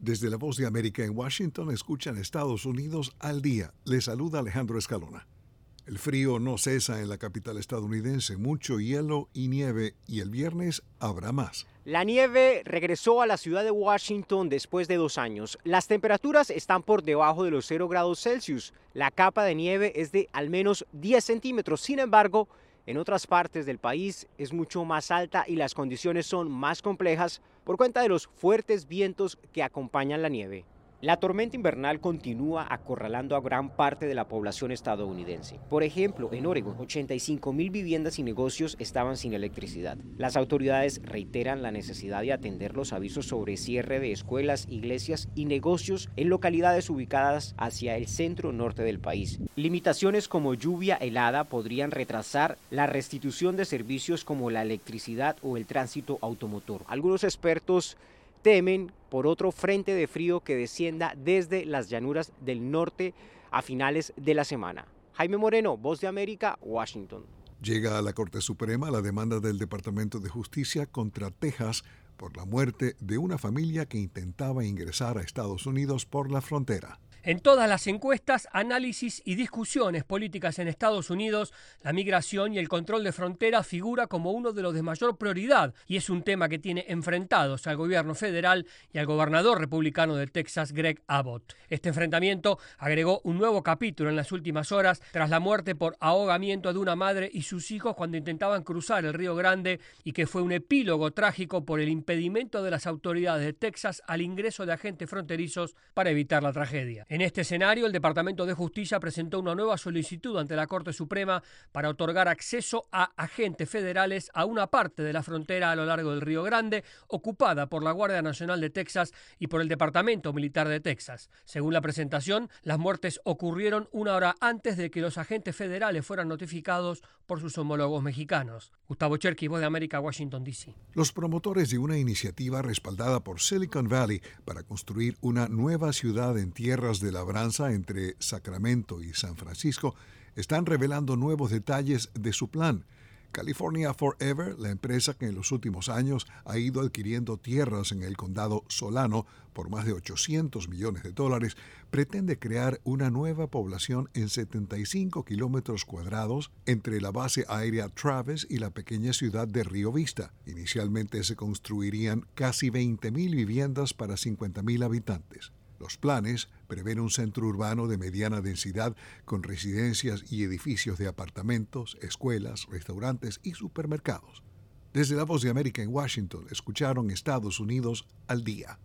Desde la voz de América en Washington escuchan Estados Unidos al día. Les saluda Alejandro Escalona. El frío no cesa en la capital estadounidense, mucho hielo y nieve y el viernes habrá más. La nieve regresó a la ciudad de Washington después de dos años. Las temperaturas están por debajo de los 0 grados Celsius. La capa de nieve es de al menos 10 centímetros. Sin embargo, en otras partes del país es mucho más alta y las condiciones son más complejas por cuenta de los fuertes vientos que acompañan la nieve. La tormenta invernal continúa acorralando a gran parte de la población estadounidense. Por ejemplo, en Oregon, 85 mil viviendas y negocios estaban sin electricidad. Las autoridades reiteran la necesidad de atender los avisos sobre cierre de escuelas, iglesias y negocios en localidades ubicadas hacia el centro norte del país. Limitaciones como lluvia helada podrían retrasar la restitución de servicios como la electricidad o el tránsito automotor. Algunos expertos temen por otro frente de frío que descienda desde las llanuras del norte a finales de la semana. Jaime Moreno, Voz de América, Washington. Llega a la Corte Suprema la demanda del Departamento de Justicia contra Texas por la muerte de una familia que intentaba ingresar a Estados Unidos por la frontera. En todas las encuestas, análisis y discusiones políticas en Estados Unidos, la migración y el control de fronteras figura como uno de los de mayor prioridad y es un tema que tiene enfrentados al gobierno federal y al gobernador republicano de Texas, Greg Abbott. Este enfrentamiento agregó un nuevo capítulo en las últimas horas tras la muerte por ahogamiento de una madre y sus hijos cuando intentaban cruzar el Río Grande y que fue un epílogo trágico por el impedimento de las autoridades de Texas al ingreso de agentes fronterizos para evitar la tragedia. En este escenario, el Departamento de Justicia presentó una nueva solicitud ante la Corte Suprema para otorgar acceso a agentes federales a una parte de la frontera a lo largo del Río Grande, ocupada por la Guardia Nacional de Texas y por el Departamento Militar de Texas. Según la presentación, las muertes ocurrieron una hora antes de que los agentes federales fueran notificados por sus homólogos mexicanos. Gustavo Cherky, Voz de América, Washington, D.C. Los promotores de una iniciativa respaldada por Silicon Valley para construir una nueva ciudad en tierras de labranza entre Sacramento y San Francisco están revelando nuevos detalles de su plan. California Forever, la empresa que en los últimos años ha ido adquiriendo tierras en el condado Solano por más de 800 millones de dólares, pretende crear una nueva población en 75 kilómetros cuadrados entre la base aérea Travis y la pequeña ciudad de Río Vista. Inicialmente se construirían casi 20.000 viviendas para 50.000 habitantes. Los planes prevén un centro urbano de mediana densidad con residencias y edificios de apartamentos, escuelas, restaurantes y supermercados. Desde la Voz de América en Washington escucharon Estados Unidos al día.